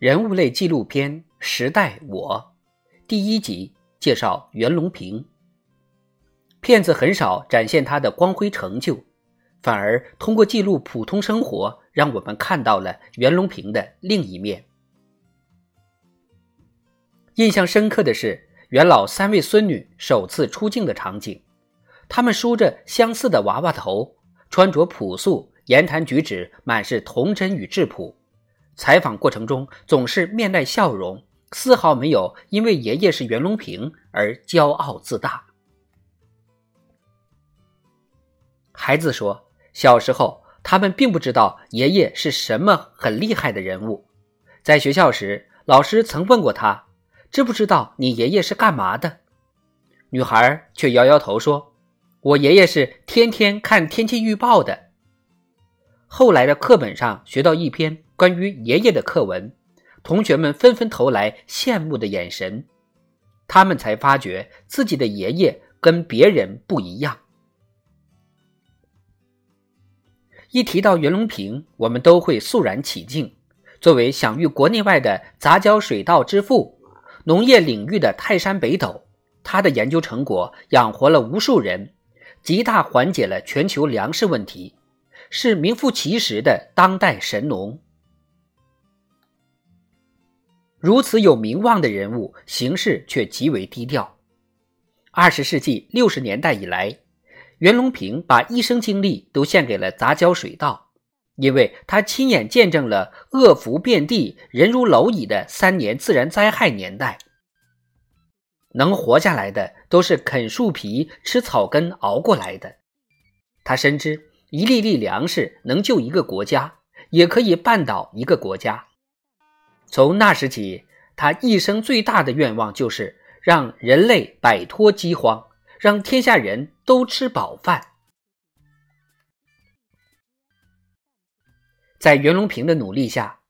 人物类纪录片《时代我》第一集介绍袁隆平。片子很少展现他的光辉成就，反而通过记录普通生活，让我们看到了袁隆平的另一面。印象深刻的是袁老三位孙女首次出镜的场景，他们梳着相似的娃娃头，穿着朴素，言谈举止满是童真与质朴。采访过程中总是面带笑容，丝毫没有因为爷爷是袁隆平而骄傲自大。孩子说，小时候他们并不知道爷爷是什么很厉害的人物，在学校时，老师曾问过他：“知不知道你爷爷是干嘛的？”女孩却摇摇头说：“我爷爷是天天看天气预报的。”后来的课本上学到一篇。关于爷爷的课文，同学们纷纷投来羡慕的眼神。他们才发觉自己的爷爷跟别人不一样。一提到袁隆平，我们都会肃然起敬。作为享誉国内外的杂交水稻之父，农业领域的泰山北斗，他的研究成果养活了无数人，极大缓解了全球粮食问题，是名副其实的当代神农。如此有名望的人物，行事却极为低调。二十世纪六十年代以来，袁隆平把一生精力都献给了杂交水稻，因为他亲眼见证了恶福遍地、人如蝼蚁的三年自然灾害年代。能活下来的都是啃树皮、吃草根熬过来的。他深知，一粒粒粮食能救一个国家，也可以绊倒一个国家。从那时起，他一生最大的愿望就是让人类摆脱饥荒，让天下人都吃饱饭。在袁隆平的努力下，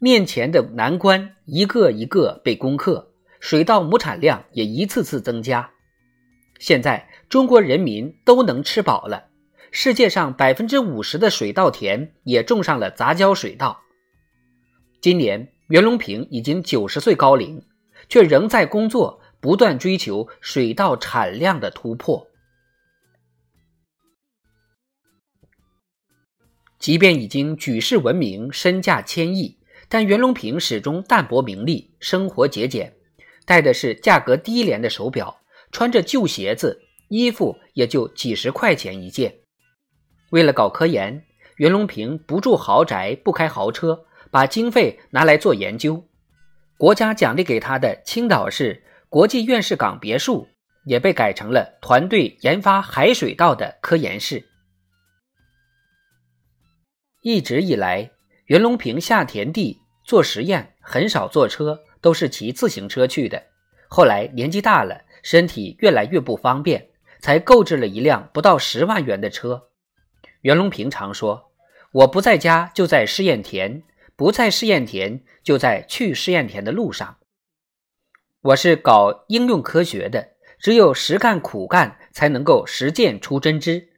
面前的难关一个一个被攻克，水稻亩产量也一次次增加。现在，中国人民都能吃饱了，世界上百分之五十的水稻田也种上了杂交水稻。今年。袁隆平已经九十岁高龄，却仍在工作，不断追求水稻产量的突破。即便已经举世闻名，身价千亿，但袁隆平始终淡泊名利，生活节俭，戴的是价格低廉的手表，穿着旧鞋子，衣服也就几十块钱一件。为了搞科研，袁隆平不住豪宅，不开豪车。把经费拿来做研究，国家奖励给他的青岛市国际院士港别墅也被改成了团队研发海水稻的科研室。一直以来，袁隆平下田地做实验很少坐车，都是骑自行车去的。后来年纪大了，身体越来越不方便，才购置了一辆不到十万元的车。袁隆平常说：“我不在家，就在试验田。”不在试验田，就在去试验田的路上。我是搞应用科学的，只有实干苦干，才能够实践出真知。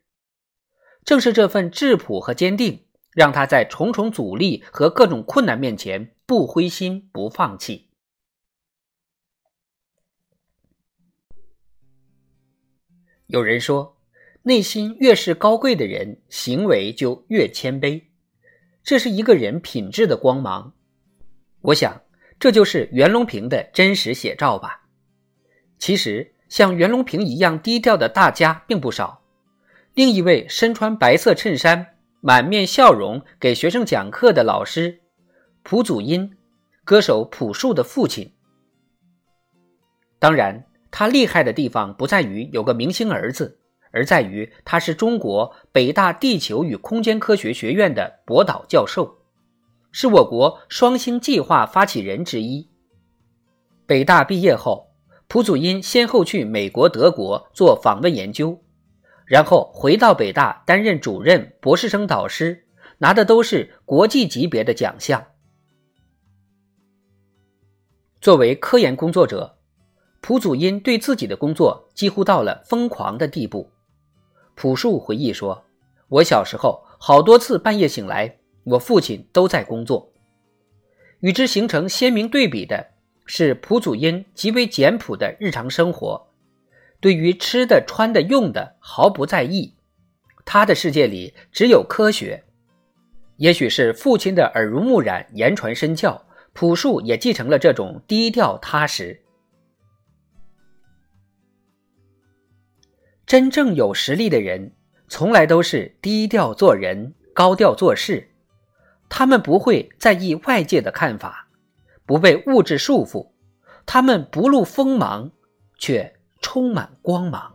正是这份质朴和坚定，让他在重重阻力和各种困难面前不灰心、不放弃。有人说，内心越是高贵的人，行为就越谦卑。这是一个人品质的光芒，我想这就是袁隆平的真实写照吧。其实像袁隆平一样低调的大家并不少。另一位身穿白色衬衫、满面笑容给学生讲课的老师蒲祖英，歌手朴树的父亲。当然，他厉害的地方不在于有个明星儿子，而在于他是中国北大地球与空间科学学院的博导教授，是我国双星计划发起人之一。北大毕业后，蒲祖英先后去美国、德国做访问研究，然后回到北大担任主任、博士生导师，拿的都是国际级别的奖项。作为科研工作者，蒲祖英对自己的工作几乎到了疯狂的地步。朴树回忆说：“我小时候好多次半夜醒来，我父亲都在工作。与之形成鲜明对比的是，蒲祖英极为简朴的日常生活，对于吃的、穿的、用的毫不在意。他的世界里只有科学。也许是父亲的耳濡目染、言传身教，朴树也继承了这种低调踏实。”真正有实力的人，从来都是低调做人、高调做事。他们不会在意外界的看法，不被物质束缚。他们不露锋芒，却充满光芒。